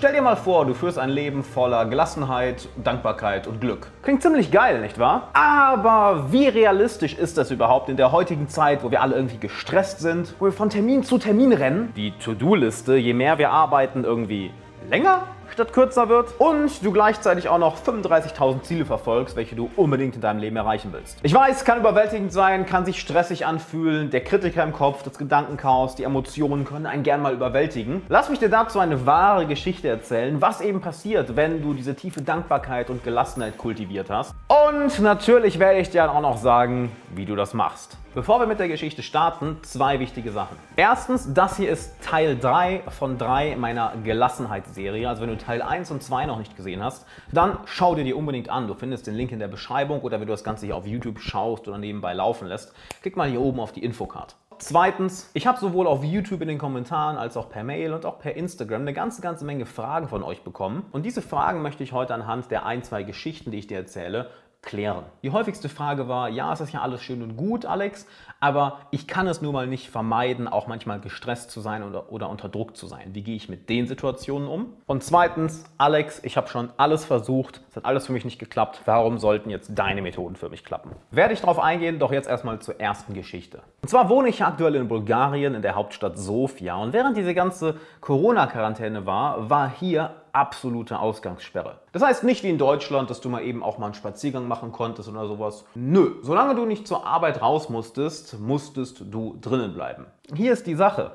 Stell dir mal vor, du führst ein Leben voller Gelassenheit, Dankbarkeit und Glück. Klingt ziemlich geil, nicht wahr? Aber wie realistisch ist das überhaupt in der heutigen Zeit, wo wir alle irgendwie gestresst sind, wo wir von Termin zu Termin rennen? Die To-Do-Liste, je mehr wir arbeiten, irgendwie länger statt kürzer wird und du gleichzeitig auch noch 35.000 Ziele verfolgst, welche du unbedingt in deinem Leben erreichen willst. Ich weiß, kann überwältigend sein, kann sich stressig anfühlen, der Kritiker im Kopf, das Gedankenchaos, die Emotionen können einen gern mal überwältigen. Lass mich dir dazu eine wahre Geschichte erzählen, was eben passiert, wenn du diese tiefe Dankbarkeit und Gelassenheit kultiviert hast. Und natürlich werde ich dir dann auch noch sagen, wie du das machst. Bevor wir mit der Geschichte starten, zwei wichtige Sachen. Erstens, das hier ist Teil 3 von 3 meiner Gelassenheitsserie. Also wenn du Teil 1 und 2 noch nicht gesehen hast, dann schau dir die unbedingt an. Du findest den Link in der Beschreibung oder wenn du das Ganze hier auf YouTube schaust oder nebenbei laufen lässt, klick mal hier oben auf die Infocard. Zweitens, ich habe sowohl auf YouTube in den Kommentaren als auch per Mail und auch per Instagram eine ganze, ganze Menge Fragen von euch bekommen. Und diese Fragen möchte ich heute anhand der ein, zwei Geschichten, die ich dir erzähle, klären. Die häufigste Frage war, ja, es ist ja alles schön und gut, Alex, aber ich kann es nur mal nicht vermeiden, auch manchmal gestresst zu sein oder, oder unter Druck zu sein. Wie gehe ich mit den Situationen um? Und zweitens, Alex, ich habe schon alles versucht, es hat alles für mich nicht geklappt. Warum sollten jetzt deine Methoden für mich klappen? Werde ich darauf eingehen, doch jetzt erstmal zur ersten Geschichte. Und zwar wohne ich aktuell in Bulgarien, in der Hauptstadt Sofia. Und während diese ganze Corona-Quarantäne war, war hier absolute Ausgangssperre. Das heißt nicht wie in Deutschland, dass du mal eben auch mal einen Spaziergang machen konntest oder sowas. Nö, solange du nicht zur Arbeit raus musstest, musstest du drinnen bleiben. Hier ist die Sache.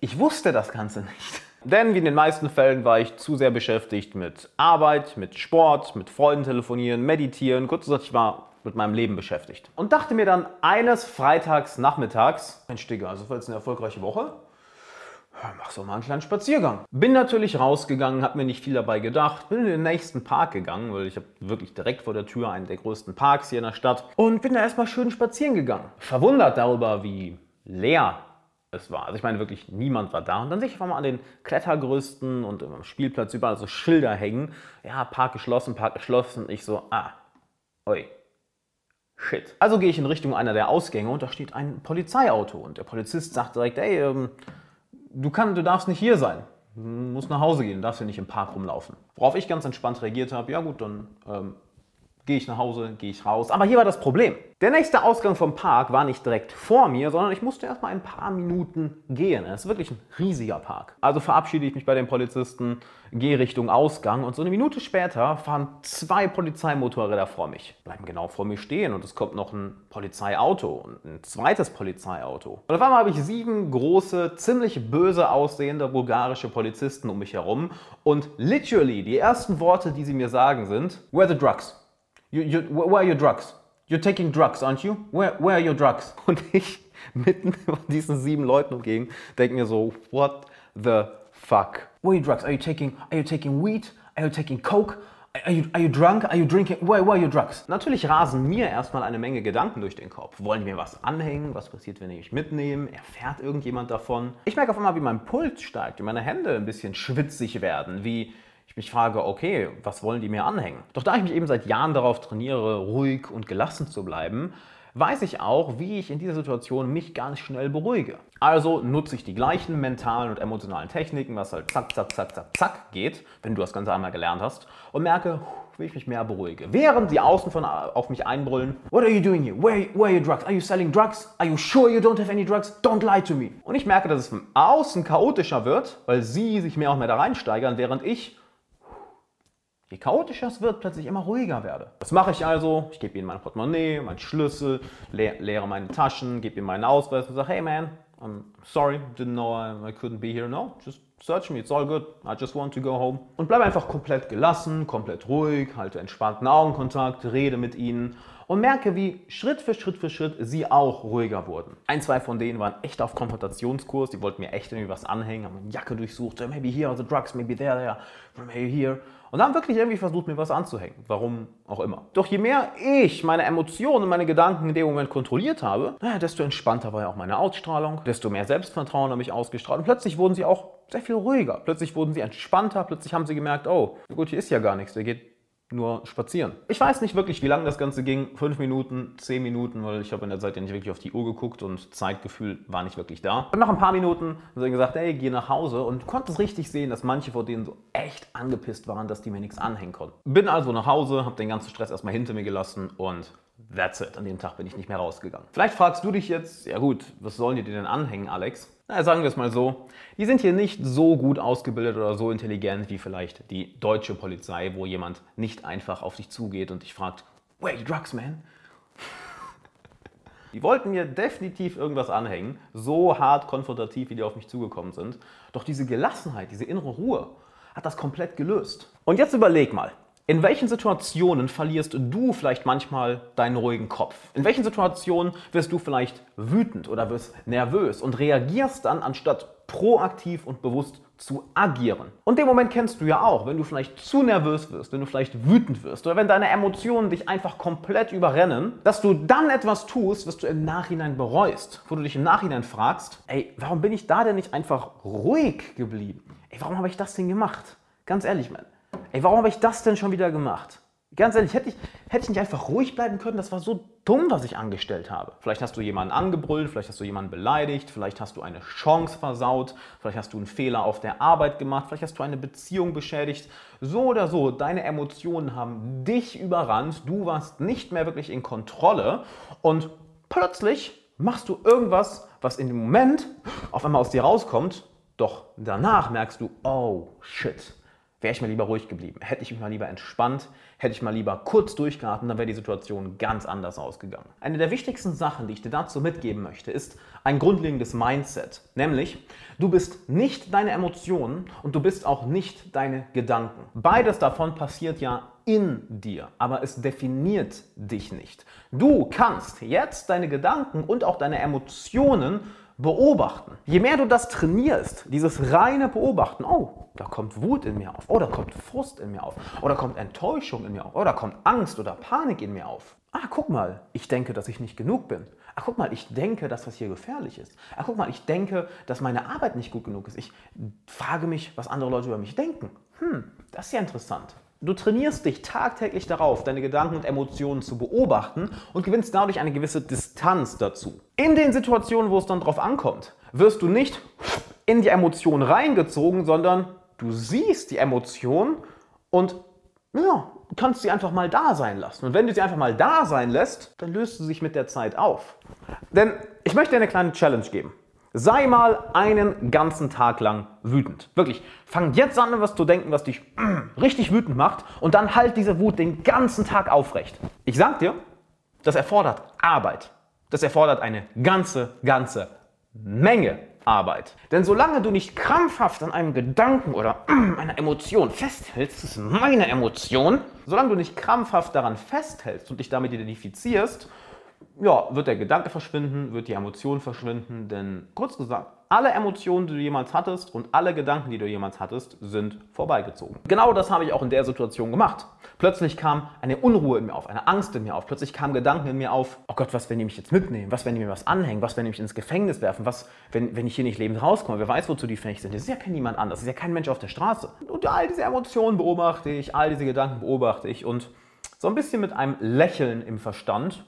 Ich wusste das Ganze nicht. Denn wie in den meisten Fällen war ich zu sehr beschäftigt mit Arbeit, mit Sport, mit Freunden telefonieren, meditieren. Kurz gesagt, ich war mit meinem Leben beschäftigt. Und dachte mir dann eines Freitags nachmittags, Mensch Digga, also war jetzt eine erfolgreiche Woche mach so mal einen kleinen Spaziergang. Bin natürlich rausgegangen, habe mir nicht viel dabei gedacht, bin in den nächsten Park gegangen, weil ich habe wirklich direkt vor der Tür einen der größten Parks hier in der Stadt und bin da erstmal schön spazieren gegangen. Verwundert darüber, wie leer es war. Also ich meine wirklich, niemand war da. Und dann sehe ich einfach mal an den Klettergerüsten und am Spielplatz überall so Schilder hängen. Ja, Park geschlossen, Park geschlossen. Ich so, ah, oi, Shit. Also gehe ich in Richtung einer der Ausgänge und da steht ein Polizeiauto. Und der Polizist sagt direkt, ey, ähm, du, kann, du darfst nicht hier sein. Du musst nach Hause gehen, du darfst hier nicht im Park rumlaufen. Worauf ich ganz entspannt reagiert habe, ja gut, dann ähm, gehe ich nach Hause, gehe ich raus. Aber hier war das Problem. Der nächste Ausgang vom Park war nicht direkt vor mir, sondern ich musste erst mal ein paar Minuten gehen. Es ist wirklich ein riesiger Park. Also verabschiede ich mich bei den Polizisten, gehe Richtung Ausgang und so eine Minute später fahren zwei Polizeimotorräder vor mich. Bleiben genau vor mir stehen und es kommt noch ein Polizeiauto und ein zweites Polizeiauto. Und auf einmal habe ich sieben große, ziemlich böse aussehende bulgarische Polizisten um mich herum und literally die ersten Worte, die sie mir sagen sind, Where the drugs? You, you, where are your drugs? You're taking drugs, aren't you? Where, where are your drugs? Und ich mitten von diesen sieben Leuten umgegen denke mir so, what the fuck? Where are your drugs? Are you taking, are you taking weed? Are you taking coke? Are you, are you drunk? Are you drinking? Where, where are your drugs? Natürlich rasen mir erstmal eine Menge Gedanken durch den Kopf. Wollen mir was anhängen? Was passiert, wenn ich mich mitnehme? Erfährt irgendjemand davon? Ich merke auf einmal, wie mein Puls steigt, wie meine Hände ein bisschen schwitzig werden, wie ich mich frage, okay, was wollen die mir anhängen? Doch da ich mich eben seit Jahren darauf trainiere, ruhig und gelassen zu bleiben, weiß ich auch, wie ich in dieser Situation mich ganz schnell beruhige. Also nutze ich die gleichen mentalen und emotionalen Techniken, was halt zack, zack, zack, zack, zack geht, wenn du das Ganze einmal gelernt hast, und merke, wie ich mich mehr beruhige. Während die Außen von auf mich einbrüllen, What are you doing here? Where, where are your drugs? Are you selling drugs? Are you sure you don't have any drugs? Don't lie to me. Und ich merke, dass es von außen chaotischer wird, weil sie sich mehr und mehr da reinsteigern, während ich Je chaotischer es wird, plötzlich immer ruhiger werde. Was mache ich also? Ich gebe ihnen mein Portemonnaie, meinen Schlüssel, le leere meine Taschen, gebe ihnen meinen Ausweis und sage, hey man, I'm sorry, didn't know I, I couldn't be here. No, just search me, it's all good. I just want to go home. Und bleibe einfach komplett gelassen, komplett ruhig, halte entspannten Augenkontakt, rede mit ihnen und merke, wie Schritt für Schritt für Schritt sie auch ruhiger wurden. Ein, zwei von denen waren echt auf Konfrontationskurs, die wollten mir echt irgendwie was anhängen, haben meine Jacke durchsucht, maybe here are the drugs, maybe there, there, maybe here und haben wirklich irgendwie versucht, mir was anzuhängen. Warum auch immer. Doch je mehr ich meine Emotionen und meine Gedanken in dem Moment kontrolliert habe, naja, desto entspannter war ja auch meine Ausstrahlung, desto mehr Selbstvertrauen habe ich ausgestrahlt und plötzlich wurden sie auch sehr viel ruhiger. Plötzlich wurden sie entspannter, plötzlich haben sie gemerkt, oh, gut, hier ist ja gar nichts, der geht nur spazieren. Ich weiß nicht wirklich, wie lange das Ganze ging. Fünf Minuten, zehn Minuten, weil ich habe in der Zeit ja nicht wirklich auf die Uhr geguckt und Zeitgefühl war nicht wirklich da. Und nach ein paar Minuten haben sie gesagt, hey, geh nach Hause und du konntest richtig sehen, dass manche von denen so echt angepisst waren, dass die mir nichts anhängen konnten. Bin also nach Hause, habe den ganzen Stress erstmal hinter mir gelassen und That's it. An dem Tag bin ich nicht mehr rausgegangen. Vielleicht fragst du dich jetzt, ja gut, was sollen die dir denn anhängen, Alex? Na, sagen wir es mal so, die sind hier nicht so gut ausgebildet oder so intelligent wie vielleicht die deutsche Polizei, wo jemand nicht einfach auf dich zugeht und dich fragt, where you drugs, man? Die wollten mir definitiv irgendwas anhängen, so hart konfrontativ, wie die auf mich zugekommen sind. Doch diese Gelassenheit, diese innere Ruhe hat das komplett gelöst. Und jetzt überleg mal, in welchen Situationen verlierst du vielleicht manchmal deinen ruhigen Kopf? In welchen Situationen wirst du vielleicht wütend oder wirst nervös und reagierst dann, anstatt proaktiv und bewusst zu agieren? Und den Moment kennst du ja auch, wenn du vielleicht zu nervös wirst, wenn du vielleicht wütend wirst oder wenn deine Emotionen dich einfach komplett überrennen, dass du dann etwas tust, was du im Nachhinein bereust, wo du dich im Nachhinein fragst, ey, warum bin ich da denn nicht einfach ruhig geblieben? Ey, warum habe ich das denn gemacht? Ganz ehrlich, man. Ey, warum habe ich das denn schon wieder gemacht? Ganz ehrlich, hätte ich, hätte ich nicht einfach ruhig bleiben können? Das war so dumm, was ich angestellt habe. Vielleicht hast du jemanden angebrüllt, vielleicht hast du jemanden beleidigt, vielleicht hast du eine Chance versaut, vielleicht hast du einen Fehler auf der Arbeit gemacht, vielleicht hast du eine Beziehung beschädigt. So oder so, deine Emotionen haben dich überrannt, du warst nicht mehr wirklich in Kontrolle und plötzlich machst du irgendwas, was in dem Moment auf einmal aus dir rauskommt, doch danach merkst du, oh shit wäre ich mal lieber ruhig geblieben. Hätte ich mich mal lieber entspannt, hätte ich mal lieber kurz durchgeatmet, dann wäre die Situation ganz anders ausgegangen. Eine der wichtigsten Sachen, die ich dir dazu mitgeben möchte, ist ein grundlegendes Mindset. Nämlich, du bist nicht deine Emotionen und du bist auch nicht deine Gedanken. Beides davon passiert ja in dir, aber es definiert dich nicht. Du kannst jetzt deine Gedanken und auch deine Emotionen beobachten. Je mehr du das trainierst, dieses reine Beobachten, oh, da kommt Wut in mir auf, oh, da kommt Frust in mir auf, oder kommt Enttäuschung in mir auf, oder kommt Angst oder Panik in mir auf. Ah, guck mal, ich denke, dass ich nicht genug bin. Ah, guck mal, ich denke, dass was hier gefährlich ist. Ah, guck mal, ich denke, dass meine Arbeit nicht gut genug ist. Ich frage mich, was andere Leute über mich denken. Hm, das ist ja interessant. Du trainierst dich tagtäglich darauf, deine Gedanken und Emotionen zu beobachten und gewinnst dadurch eine gewisse Distanz dazu. In den Situationen, wo es dann drauf ankommt, wirst du nicht in die Emotion reingezogen, sondern du siehst die Emotion und ja, kannst sie einfach mal da sein lassen. Und wenn du sie einfach mal da sein lässt, dann löst sie sich mit der Zeit auf. Denn ich möchte dir eine kleine Challenge geben. Sei mal einen ganzen Tag lang wütend. Wirklich. Fang jetzt an, was zu denken, was dich richtig wütend macht und dann halt diese Wut den ganzen Tag aufrecht. Ich sag dir, das erfordert Arbeit. Das erfordert eine ganze, ganze Menge Arbeit. Denn solange du nicht krampfhaft an einem Gedanken oder einer Emotion festhältst, das ist meine Emotion, solange du nicht krampfhaft daran festhältst und dich damit identifizierst, ja, wird der Gedanke verschwinden, wird die Emotion verschwinden, denn kurz gesagt, alle Emotionen, die du jemals hattest und alle Gedanken, die du jemals hattest, sind vorbeigezogen. Genau das habe ich auch in der Situation gemacht. Plötzlich kam eine Unruhe in mir auf, eine Angst in mir auf. Plötzlich kamen Gedanken in mir auf, oh Gott, was, wenn die mich jetzt mitnehmen? Was, wenn die mir was anhängen? Was, wenn die mich ins Gefängnis werfen? Was, wenn, wenn ich hier nicht lebend rauskomme? Wer weiß, wozu die fähig sind? Das ist ja kein niemand anders. Das ist ja kein Mensch auf der Straße. Und all diese Emotionen beobachte ich, all diese Gedanken beobachte ich und so ein bisschen mit einem Lächeln im Verstand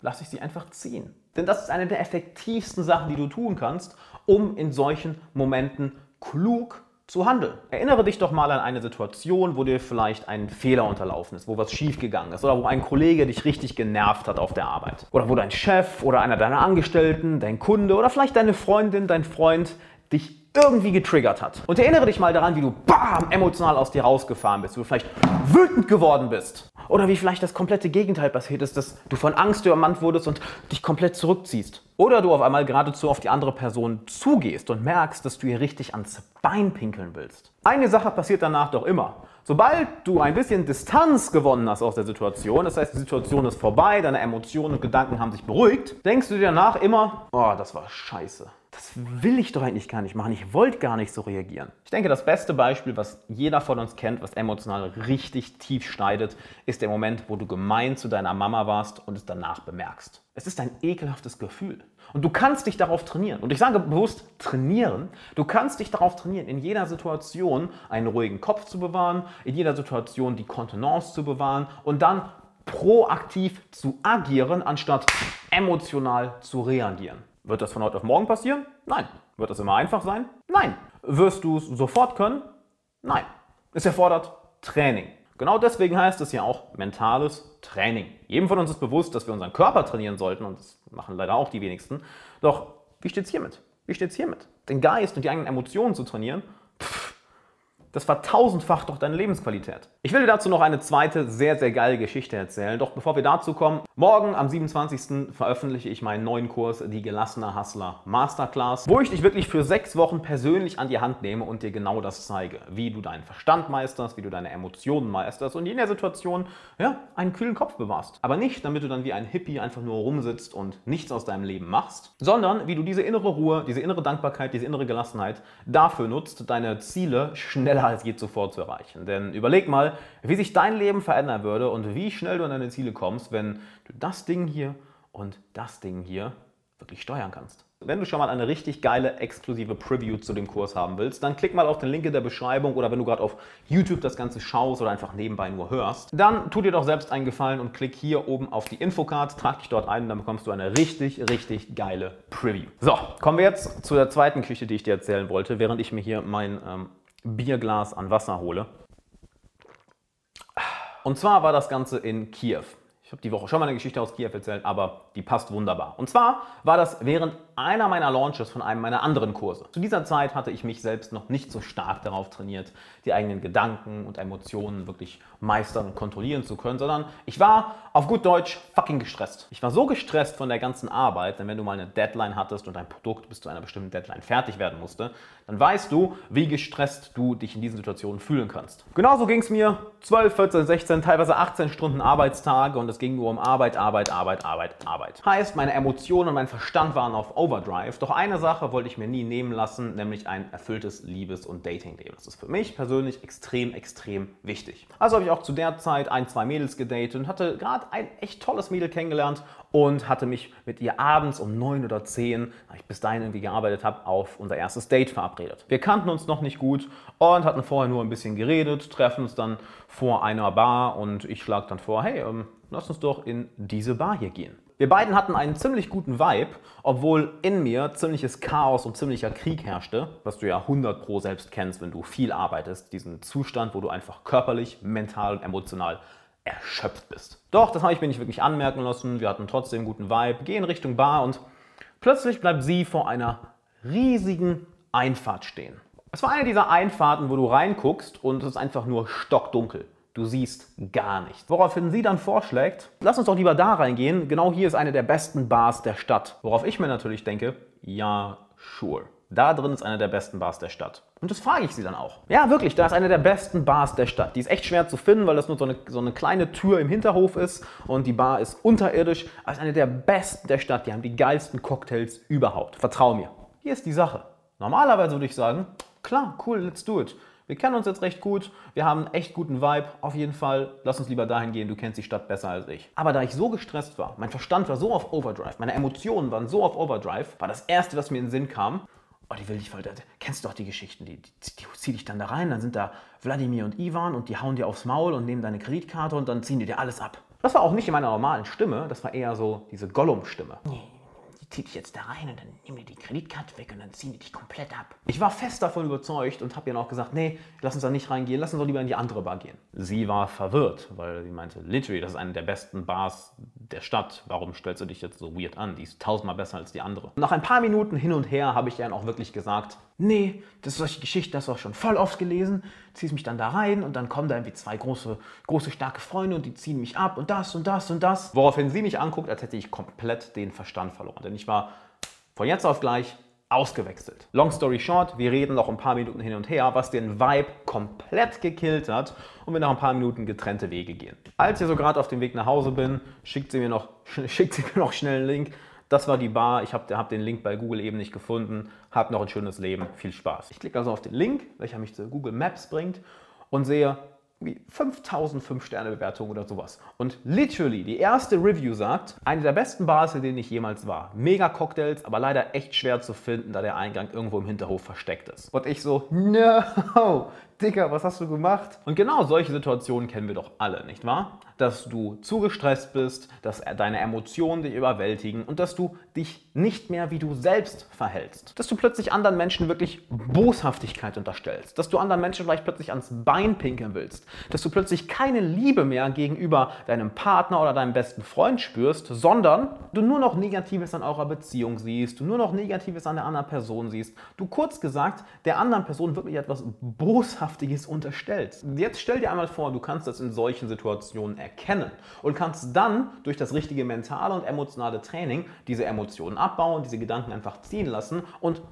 lasse ich sie einfach ziehen. Denn das ist eine der effektivsten Sachen, die du tun kannst, um in solchen Momenten klug zu handeln. Erinnere dich doch mal an eine Situation, wo dir vielleicht ein Fehler unterlaufen ist, wo was schiefgegangen ist oder wo ein Kollege dich richtig genervt hat auf der Arbeit. Oder wo dein Chef oder einer deiner Angestellten, dein Kunde oder vielleicht deine Freundin, dein Freund dich irgendwie getriggert hat. Und erinnere dich mal daran, wie du bam, emotional aus dir rausgefahren bist, wie du vielleicht wütend geworden bist. Oder wie vielleicht das komplette Gegenteil passiert ist, dass du von Angst übermannt wurdest und dich komplett zurückziehst. Oder du auf einmal geradezu auf die andere Person zugehst und merkst, dass du ihr richtig ans Bein pinkeln willst. Eine Sache passiert danach doch immer. Sobald du ein bisschen Distanz gewonnen hast aus der Situation, das heißt, die Situation ist vorbei, deine Emotionen und Gedanken haben sich beruhigt, denkst du dir danach immer, oh, das war scheiße das will ich doch eigentlich gar nicht machen. Ich wollte gar nicht so reagieren. Ich denke, das beste Beispiel, was jeder von uns kennt, was emotional richtig tief schneidet, ist der Moment, wo du gemein zu deiner Mama warst und es danach bemerkst. Es ist ein ekelhaftes Gefühl. Und du kannst dich darauf trainieren. Und ich sage bewusst trainieren. Du kannst dich darauf trainieren, in jeder Situation einen ruhigen Kopf zu bewahren, in jeder Situation die Kontenance zu bewahren und dann proaktiv zu agieren, anstatt emotional zu reagieren. Wird das von heute auf morgen passieren? Nein. Wird das immer einfach sein? Nein. Wirst du es sofort können? Nein. Es erfordert Training. Genau deswegen heißt es ja auch mentales Training. Jedem von uns ist bewusst, dass wir unseren Körper trainieren sollten und das machen leider auch die wenigsten. Doch wie steht es hiermit? Wie steht es hiermit? Den Geist und die eigenen Emotionen zu trainieren? Das vertausendfacht doch deine Lebensqualität. Ich will dir dazu noch eine zweite sehr, sehr geile Geschichte erzählen. Doch bevor wir dazu kommen, morgen am 27. veröffentliche ich meinen neuen Kurs, die Gelassene Hustler Masterclass, wo ich dich wirklich für sechs Wochen persönlich an die Hand nehme und dir genau das zeige. Wie du deinen Verstand meisterst, wie du deine Emotionen meisterst und in der Situation ja, einen kühlen Kopf bewahrst. Aber nicht, damit du dann wie ein Hippie einfach nur rumsitzt und nichts aus deinem Leben machst, sondern wie du diese innere Ruhe, diese innere Dankbarkeit, diese innere Gelassenheit dafür nutzt, deine Ziele schneller schneller als je zuvor zu erreichen. Denn überleg mal, wie sich dein Leben verändern würde und wie schnell du an deine Ziele kommst, wenn du das Ding hier und das Ding hier wirklich steuern kannst. Wenn du schon mal eine richtig geile exklusive Preview zu dem Kurs haben willst, dann klick mal auf den Link in der Beschreibung oder wenn du gerade auf YouTube das Ganze schaust oder einfach nebenbei nur hörst, dann tu dir doch selbst einen Gefallen und klick hier oben auf die Infocard, trag dich dort ein und dann bekommst du eine richtig, richtig geile Preview. So, kommen wir jetzt zu der zweiten Geschichte, die ich dir erzählen wollte, während ich mir hier mein ähm, Bierglas an Wasser hole. Und zwar war das Ganze in Kiew. Ich habe die Woche schon mal eine Geschichte aus Kiew erzählt, aber die passt wunderbar. Und zwar war das während einer meiner Launches von einem meiner anderen Kurse. Zu dieser Zeit hatte ich mich selbst noch nicht so stark darauf trainiert, die eigenen Gedanken und Emotionen wirklich meistern und kontrollieren zu können, sondern ich war auf gut Deutsch fucking gestresst. Ich war so gestresst von der ganzen Arbeit, denn wenn du mal eine Deadline hattest und ein Produkt bis zu einer bestimmten Deadline fertig werden musste, dann weißt du, wie gestresst du dich in diesen Situationen fühlen kannst. Genauso ging es mir 12, 14, 16, teilweise 18 Stunden Arbeitstage und es ging nur um Arbeit, Arbeit, Arbeit, Arbeit, Arbeit. Heißt, meine Emotionen und mein Verstand waren auf Overdrive. Doch eine Sache wollte ich mir nie nehmen lassen, nämlich ein erfülltes Liebes- und Datingleben. Das ist für mich persönlich extrem, extrem wichtig. Also habe ich auch zu der Zeit ein, zwei Mädels gedatet und hatte gerade ein echt tolles Mädel kennengelernt und hatte mich mit ihr abends um neun oder zehn, da ich bis dahin irgendwie gearbeitet habe, auf unser erstes Date verabredet. Wir kannten uns noch nicht gut und hatten vorher nur ein bisschen geredet, treffen uns dann vor einer Bar und ich schlage dann vor, hey, ähm, lass uns doch in diese Bar hier gehen. Wir beiden hatten einen ziemlich guten Vibe, obwohl in mir ziemliches Chaos und ziemlicher Krieg herrschte, was du ja 100 pro selbst kennst, wenn du viel arbeitest. Diesen Zustand, wo du einfach körperlich, mental und emotional erschöpft bist. Doch, das habe ich mir nicht wirklich anmerken lassen. Wir hatten trotzdem guten Vibe, gehen Richtung Bar und plötzlich bleibt sie vor einer riesigen Einfahrt stehen. Es war eine dieser Einfahrten, wo du reinguckst und es ist einfach nur stockdunkel. Du siehst gar nichts. Woraufhin sie dann vorschlägt, lass uns doch lieber da reingehen. Genau hier ist eine der besten Bars der Stadt. Worauf ich mir natürlich denke, ja, sure. Da drin ist eine der besten Bars der Stadt. Und das frage ich sie dann auch. Ja, wirklich, da ist eine der besten Bars der Stadt. Die ist echt schwer zu finden, weil das nur so eine, so eine kleine Tür im Hinterhof ist und die Bar ist unterirdisch. Aber ist eine der besten der Stadt. Die haben die geilsten Cocktails überhaupt. Vertrau mir. Hier ist die Sache. Normalerweise würde ich sagen, klar, cool, let's do it. Wir kennen uns jetzt recht gut, wir haben einen echt guten Vibe. Auf jeden Fall, lass uns lieber dahin gehen, du kennst die Stadt besser als ich. Aber da ich so gestresst war, mein Verstand war so auf Overdrive, meine Emotionen waren so auf Overdrive, war das Erste, was mir in den Sinn kam, oh, die will ich voll, kennst du doch die Geschichten, die, die, die zieh dich dann da rein, dann sind da Wladimir und Ivan und die hauen dir aufs Maul und nehmen deine Kreditkarte und dann ziehen die dir alles ab. Das war auch nicht in meiner normalen Stimme, das war eher so diese Gollum-Stimme. Nee zieh dich jetzt da rein und dann nimm dir die Kreditkarte weg und dann ziehen die dich komplett ab. Ich war fest davon überzeugt und habe ihr auch gesagt, nee, lass uns da nicht reingehen, lass uns doch lieber in die andere Bar gehen. Sie war verwirrt, weil sie meinte, literally, das ist eine der besten Bars der Stadt. Warum stellst du dich jetzt so weird an? Die ist tausendmal besser als die andere. nach ein paar Minuten hin und her habe ich ihr dann auch wirklich gesagt, nee, das ist solche Geschichte, das hast du auch schon voll oft gelesen, ziehst mich dann da rein und dann kommen da irgendwie zwei große, große, starke Freunde und die ziehen mich ab und das und das und das. Woraufhin sie mich anguckt, als hätte ich komplett den Verstand verloren. Denn ich war von jetzt auf gleich ausgewechselt. Long story short, wir reden noch ein paar Minuten hin und her, was den Vibe komplett gekillt hat und wir nach ein paar Minuten getrennte Wege gehen. Als ich so gerade auf dem Weg nach Hause bin, schickt sie mir noch, schickt sie mir noch schnell einen Link Das war die Bar. Ich habe hab den Link bei Google eben nicht gefunden. Hab noch ein schönes Leben. Viel Spaß. Ich klicke also auf den Link, welcher mich zu Google Maps bringt und sehe wie 5000 5-Sterne-Bewertungen oder sowas. Und literally, die erste Review sagt, eine der besten Bars, in denen ich jemals war. Mega Cocktails, aber leider echt schwer zu finden, da der Eingang irgendwo im Hinterhof versteckt ist. Und ich so, no, Dicker, was hast du gemacht? Und genau solche Situationen kennen wir doch alle, nicht wahr? Dass du zu gestresst bist, dass deine Emotionen dich überwältigen und dass du dich nicht mehr wie du selbst verhältst. Dass du plötzlich anderen Menschen wirklich Boshaftigkeit unterstellst. Dass du anderen Menschen vielleicht plötzlich ans Bein pinkeln willst. Dass du plötzlich keine Liebe mehr gegenüber deinem Partner oder deinem besten Freund spürst, sondern du nur noch Negatives an eurer Beziehung siehst, du nur noch Negatives an der anderen Person siehst. Du kurz gesagt der anderen Person wirklich etwas boshaft Boshaftiges unterstellst. Jetzt stell dir einmal vor, du kannst das in solchen Situationen erkennen und kannst dann durch das richtige mentale und emotionale Training diese Emotionen abbauen, diese Gedanken einfach ziehen lassen und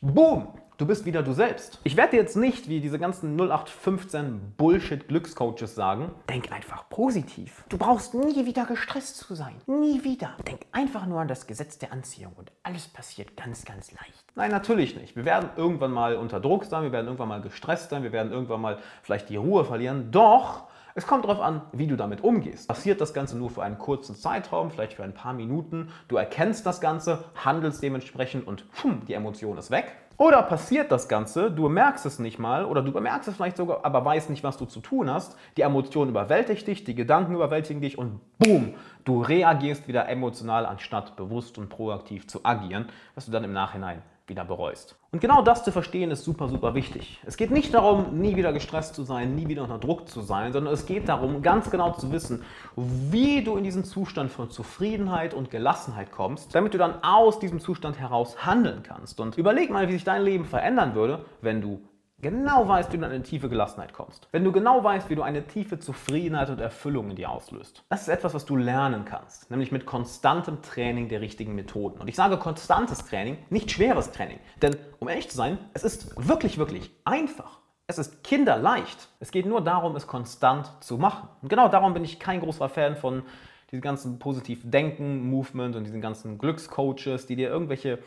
boom, Du bist wieder du selbst. Ich werde jetzt nicht, wie diese ganzen 0815 Bullshit-Glückscoaches sagen, denk einfach positiv. Du brauchst nie wieder gestresst zu sein. Nie wieder. Denk einfach nur an das Gesetz der Anziehung und alles passiert ganz, ganz leicht. Nein, natürlich nicht. Wir werden irgendwann mal unter Druck sein, wir werden irgendwann mal gestresst sein, wir werden irgendwann mal vielleicht die Ruhe verlieren. Doch es kommt darauf an, wie du damit umgehst. Passiert das Ganze nur für einen kurzen Zeitraum, vielleicht für ein paar Minuten. Du erkennst das Ganze, handelst dementsprechend und pfumm, die Emotion ist weg. Oder passiert das Ganze, du merkst es nicht mal oder du bemerkst es vielleicht sogar, aber weißt nicht, was du zu tun hast. Die Emotion überwältigt dich, die Gedanken überwältigen dich und boom, du reagierst wieder emotional, anstatt bewusst und proaktiv zu agieren, was du dann im Nachhinein wieder bereust. Und genau das zu verstehen ist super, super wichtig. Es geht nicht darum, nie wieder gestresst zu sein, nie wieder unter Druck zu sein, sondern es geht darum, ganz genau zu wissen, wie du in diesen Zustand von Zufriedenheit und Gelassenheit kommst, damit du dann aus diesem Zustand heraus handeln kannst. Und überleg mal, wie sich dein Leben verändern würde, wenn du genau weißt, wie du in eine tiefe Gelassenheit kommst. Wenn du genau weißt, wie du eine tiefe Zufriedenheit und Erfüllung in dir auslöst. Das ist etwas, was du lernen kannst, nämlich mit konstantem Training der richtigen Methoden. Und ich sage konstantes Training, nicht schweres Training. Denn, um ehrlich zu sein, es ist wirklich, wirklich einfach. Es ist kinderleicht. Es geht nur darum, es konstant zu machen. Und genau darum bin ich kein großer Fan von diesem ganzen positiv Denken-Movement und diesen ganzen Glückscoaches, die dir irgendwelche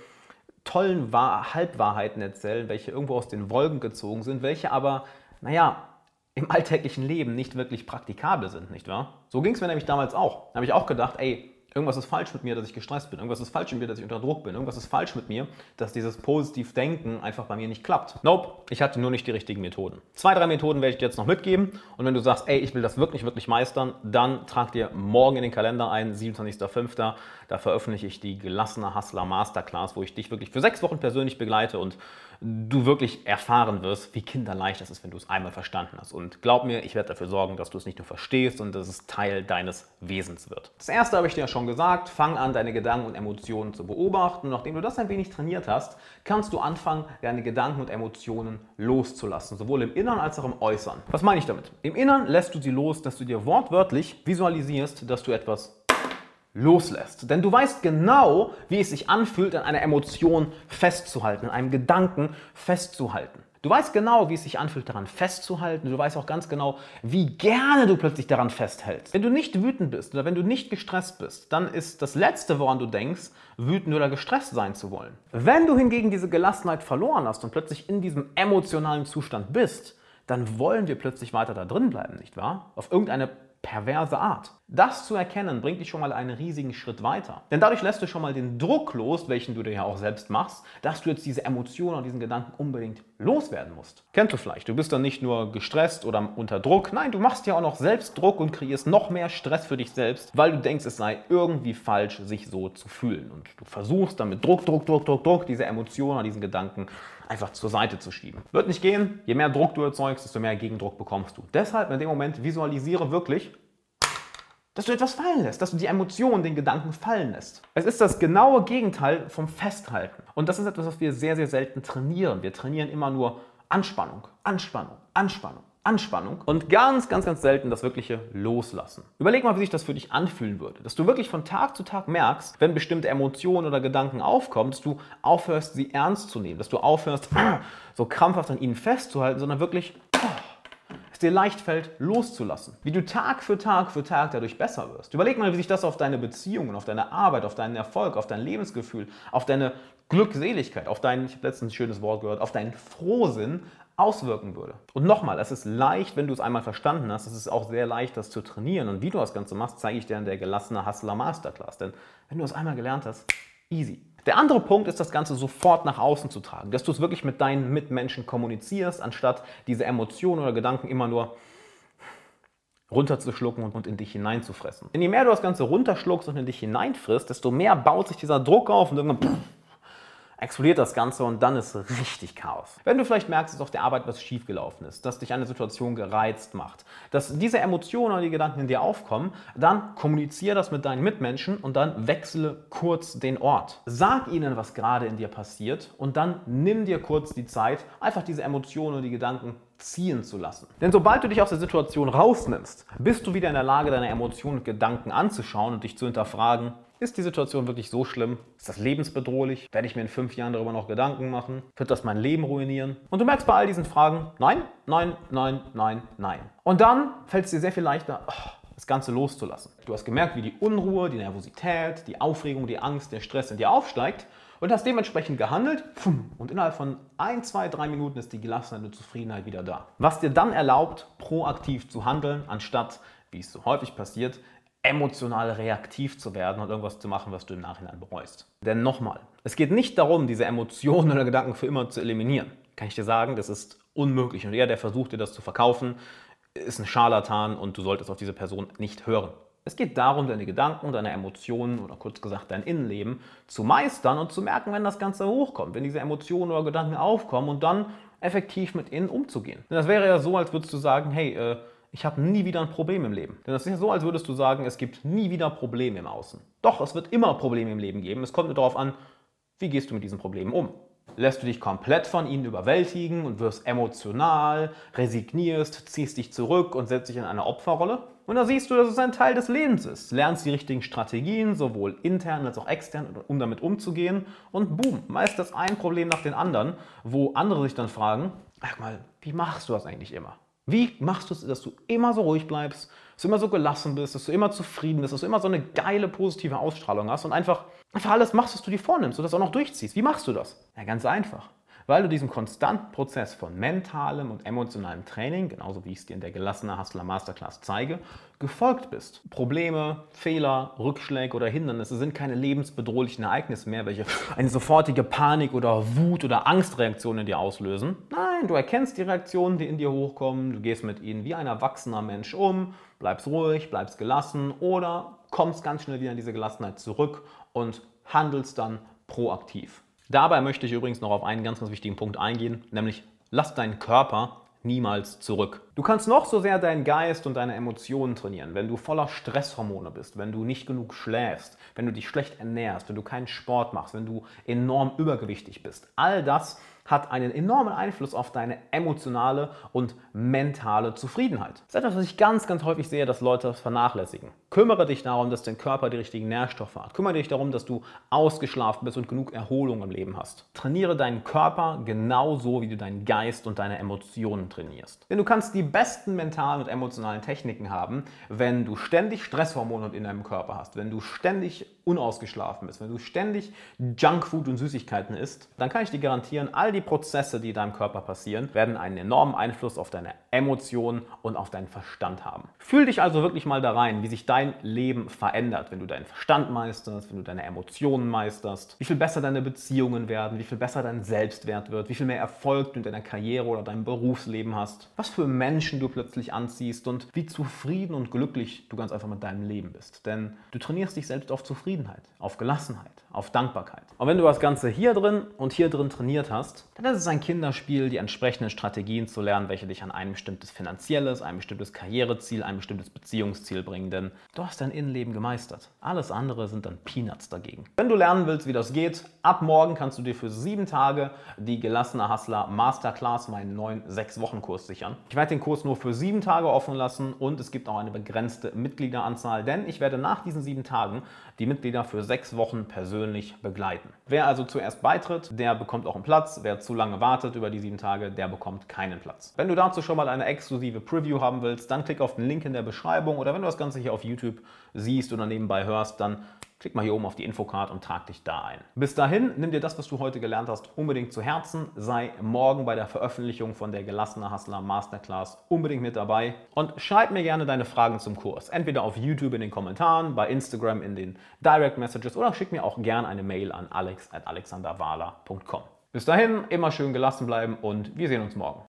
tollen Wahr Halbwahrheiten erzählen, welche irgendwo aus den Wolken gezogen sind, welche aber, naja, im alltäglichen Leben nicht wirklich praktikabel sind, nicht wahr? So ging es mir nämlich damals auch. Da habe ich auch gedacht, ey, Irgendwas ist falsch mit mir, dass ich gestresst bin. Irgendwas ist falsch mit mir, dass ich unter Druck bin. Irgendwas ist falsch mit mir, dass dieses Positiv-Denken einfach bei mir nicht klappt. Nope, ich hatte nur nicht die richtigen Methoden. Zwei, drei Methoden werde ich dir jetzt noch mitgeben. Und wenn du sagst, ey, ich will das wirklich, wirklich meistern, dann trag dir morgen in den Kalender ein, 27.05. Da veröffentliche ich die Gelassene Hustler Masterclass, wo ich dich wirklich für sechs Wochen persönlich begleite und du wirklich erfahren wirst, wie kinderleicht das ist, wenn du es einmal verstanden hast. Und glaub mir, ich werde dafür sorgen, dass du es nicht nur verstehst und dass es Teil deines Wesens wird. Das erste habe ich dir ja schon gesagt, fang an, deine Gedanken und Emotionen zu beobachten. Und nachdem du das ein wenig trainiert hast, kannst du anfangen, deine Gedanken und Emotionen loszulassen, sowohl im Innern als auch im Äußern. Was meine ich damit? Im Innern lässt du sie los, dass du dir wortwörtlich visualisierst, dass du etwas loslässt. Denn du weißt genau, wie es sich anfühlt, an einer Emotion festzuhalten, an einem Gedanken festzuhalten. Du weißt genau, wie es sich anfühlt, daran festzuhalten. Du weißt auch ganz genau, wie gerne du plötzlich daran festhältst. Wenn du nicht wütend bist oder wenn du nicht gestresst bist, dann ist das Letzte, woran du denkst, wütend oder gestresst sein zu wollen. Wenn du hingegen diese Gelassenheit verloren hast und plötzlich in diesem emotionalen Zustand bist, dann wollen wir plötzlich weiter da drin bleiben, nicht wahr? Auf irgendeine perverse Art. Das zu erkennen, bringt dich schon mal einen riesigen Schritt weiter. Denn dadurch lässt du schon mal den Druck los, welchen du dir ja auch selbst machst, dass du jetzt diese Emotionen und diesen Gedanken unbedingt loswerden musst. Kennst du vielleicht, du bist dann nicht nur gestresst oder unter Druck, nein, du machst ja auch noch selbst Druck und kreierst noch mehr Stress für dich selbst, weil du denkst, es sei irgendwie falsch, sich so zu fühlen. Und du versuchst dann mit Druck, Druck, Druck, Druck, Druck diese Emotionen, diesen Gedanken einfach zur Seite zu schieben. Wird nicht gehen. Je mehr Druck du erzeugst, desto mehr Gegendruck bekommst du. Deshalb in dem Moment visualisiere wirklich, dass du etwas fallen lässt, dass du die Emotionen, den Gedanken fallen lässt. Es ist das genaue Gegenteil vom Festhalten. Und das ist etwas, was wir sehr, sehr selten trainieren. Wir trainieren immer nur Anspannung, Anspannung, Anspannung. Anspannung und ganz, ganz, ganz selten das wirkliche Loslassen. Überleg mal, wie sich das für dich anfühlen würde. Dass du wirklich von Tag zu Tag merkst, wenn bestimmte Emotionen oder Gedanken aufkommen, dass du aufhörst, sie ernst zu nehmen, dass du aufhörst, so krampfhaft an ihnen festzuhalten, sondern wirklich es dir leicht fällt, loszulassen. Wie du Tag für Tag für Tag dadurch besser wirst. Überleg mal, wie sich das auf deine Beziehungen, auf deine Arbeit, auf deinen Erfolg, auf dein Lebensgefühl, auf deine Glückseligkeit, auf dein, ich habe letztens ein schönes Wort gehört, auf deinen Frohsinn auswirken würde. Und nochmal, es ist leicht, wenn du es einmal verstanden hast, es ist auch sehr leicht, das zu trainieren. Und wie du das Ganze machst, zeige ich dir in der gelassene Hustler Masterclass. Denn wenn du es einmal gelernt hast, easy. Der andere Punkt ist, das Ganze sofort nach außen zu tragen, dass du es wirklich mit deinen Mitmenschen kommunizierst, anstatt diese Emotionen oder Gedanken immer nur runterzuschlucken und in dich hineinzufressen. Denn je mehr du das Ganze runterschluckst und in dich hineinfrisst, desto mehr baut sich dieser Druck auf und irgendwann explodiert das Ganze und dann ist richtig Chaos. Wenn du vielleicht merkst, dass auf der Arbeit was schiefgelaufen ist, dass dich eine Situation gereizt macht, dass diese Emotionen oder die Gedanken in dir aufkommen, dann kommuniziere das mit deinen Mitmenschen und dann wechsle kurz den Ort. Sag ihnen, was gerade in dir passiert und dann nimm dir kurz die Zeit, einfach diese Emotionen und die Gedanken ziehen zu lassen. Denn sobald du dich aus der Situation rausnimmst, bist du wieder in der Lage, deine Emotionen und Gedanken anzuschauen und dich zu hinterfragen, ist die Situation wirklich so schlimm? Ist das lebensbedrohlich? Werde ich mir in fünf Jahren darüber noch Gedanken machen? Wird das mein Leben ruinieren? Und du merkst bei all diesen Fragen, nein, nein, nein, nein, nein. Und dann fällt es dir sehr viel leichter, oh, das Ganze loszulassen. Du hast gemerkt, wie die Unruhe, die Nervosität, die Aufregung, die Angst, der Stress in dir aufsteigt und hast dementsprechend gehandelt und innerhalb von ein, zwei, drei Minuten ist die Gelassenheit und Zufriedenheit wieder da. Was dir dann erlaubt, proaktiv zu handeln, anstatt, wie es so häufig passiert, emotional reaktiv zu werden und irgendwas zu machen, was du im Nachhinein bereust. Denn nochmal, es geht nicht darum, diese Emotionen oder Gedanken für immer zu eliminieren. Kann ich dir sagen, das ist unmöglich. Und er, der versucht dir das zu verkaufen, ist ein Scharlatan und du solltest auf diese Person nicht hören. Es geht darum, deine Gedanken, deine Emotionen oder kurz gesagt dein Innenleben zu meistern und zu merken, wenn das Ganze hochkommt, wenn diese Emotionen oder Gedanken aufkommen und dann effektiv mit ihnen umzugehen. Denn das wäre ja so, als würdest du sagen, hey, äh, ich habe nie wieder ein Problem im Leben. Denn das ist ja so, als würdest du sagen, es gibt nie wieder Probleme im Außen. Doch, es wird immer Probleme im Leben geben. Es kommt nur darauf an, wie gehst du mit diesen Problemen um. Lässt du dich komplett von ihnen überwältigen und wirst emotional, resignierst, ziehst dich zurück und setzt dich in eine Opferrolle? Und da siehst du, dass es ein Teil des Lebens ist. Lernst die richtigen Strategien, sowohl intern als auch extern, um damit umzugehen. Und boom, meist ein Problem nach dem anderen, wo andere sich dann fragen, ach mal, wie machst du das eigentlich immer? Wie machst du es, dass du immer so ruhig bleibst, dass du immer so gelassen bist, dass du immer zufrieden bist, dass du immer so eine geile positive Ausstrahlung hast und einfach, einfach alles machst, was du dir vornimmst und das auch noch durchziehst? Wie machst du das? Ja, ganz einfach weil du diesem konstanten Prozess von mentalem und emotionalem Training, genauso wie ich es dir in der gelassene Hustler Masterclass zeige, gefolgt bist. Probleme, Fehler, Rückschläge oder Hindernisse sind keine lebensbedrohlichen Ereignisse mehr, welche eine sofortige Panik oder Wut oder Angstreaktion in dir auslösen. Nein, du erkennst die Reaktionen, die in dir hochkommen, du gehst mit ihnen wie ein erwachsener Mensch um, bleibst ruhig, bleibst gelassen oder kommst ganz schnell wieder in diese Gelassenheit zurück und handelst dann proaktiv. Dabei möchte ich übrigens noch auf einen ganz, ganz wichtigen Punkt eingehen, nämlich lass deinen Körper niemals zurück. Du kannst noch so sehr deinen Geist und deine Emotionen trainieren, wenn du voller Stresshormone bist, wenn du nicht genug schläfst, wenn du dich schlecht ernährst, wenn du keinen Sport machst, wenn du enorm übergewichtig bist. All das hat einen enormen Einfluss auf deine emotionale und mentale Zufriedenheit. Das ist etwas, was ich ganz, ganz häufig sehe, dass Leute das vernachlässigen. Kümmere dich darum, dass dein Körper die richtigen Nährstoffe hat. Kümmere dich darum, dass du ausgeschlafen bist und genug Erholung im Leben hast. Trainiere deinen Körper genauso, wie du deinen Geist und deine Emotionen trainierst. Denn du kannst die besten mentalen und emotionalen Techniken haben, wenn du ständig Stresshormone in deinem Körper hast, wenn du ständig unausgeschlafen bist, wenn du ständig Junkfood und Süßigkeiten isst, dann kann ich dir garantieren, all die Prozesse, die in deinem Körper passieren, werden einen enormen Einfluss auf deine Emotionen und auf deinen Verstand haben. Fühl dich also wirklich mal da rein, wie sich dein Leben verändert, wenn du deinen Verstand meisterst, wenn du deine Emotionen meisterst, wie viel besser deine Beziehungen werden, wie viel besser dein Selbstwert wird, wie viel mehr Erfolg du in deiner Karriere oder deinem Berufsleben hast, was für Menschen du plötzlich anziehst und wie zufrieden und glücklich du ganz einfach mit deinem Leben bist. Denn du trainierst dich selbst auf Zufriedenheit Zufriedenheit, auf Gelassenheit, auf Dankbarkeit. Und wenn du das Ganze hier drin und hier drin trainiert hast, dann ist es ein Kinderspiel, die entsprechenden Strategien zu lernen, welche dich an ein bestimmtes finanzielles, ein bestimmtes Karriereziel, ein bestimmtes Beziehungsziel bringen. Denn du hast dein Innenleben gemeistert. Alles andere sind dann Peanuts dagegen. Wenn du lernen willst, wie das geht, ab morgen kannst du dir für sieben Tage die gelassene Hustler Masterclass, meinen neuen sechs Wochen Kurs sichern. Ich werde den Kurs nur für sieben Tage offen lassen und es gibt auch eine begrenzte Mitgliederanzahl, denn ich werde nach diesen sieben Tagen die Mitglieder für sechs Wochen persönlich persönlich begleiten. Wer also zuerst beitritt, der bekommt auch einen Platz. Wer zu lange wartet über die sieben Tage, der bekommt keinen Platz. Wenn du dazu schon mal eine exklusive Preview haben willst, dann klick auf den Link in der Beschreibung oder wenn du das Ganze hier auf YouTube siehst oder nebenbei hörst, dann Klick mal hier oben auf die Infocard und trag dich da ein. Bis dahin, nimm dir das, was du heute gelernt hast, unbedingt zu Herzen. Sei morgen bei der Veröffentlichung von der Gelassene Hustler Masterclass unbedingt mit dabei und schreib mir gerne deine Fragen zum Kurs. Entweder auf YouTube in den Kommentaren, bei Instagram in den Direct Messages oder schick mir auch gerne eine Mail an alex.alexanderwala.com. Bis dahin, immer schön gelassen bleiben und wir sehen uns morgen.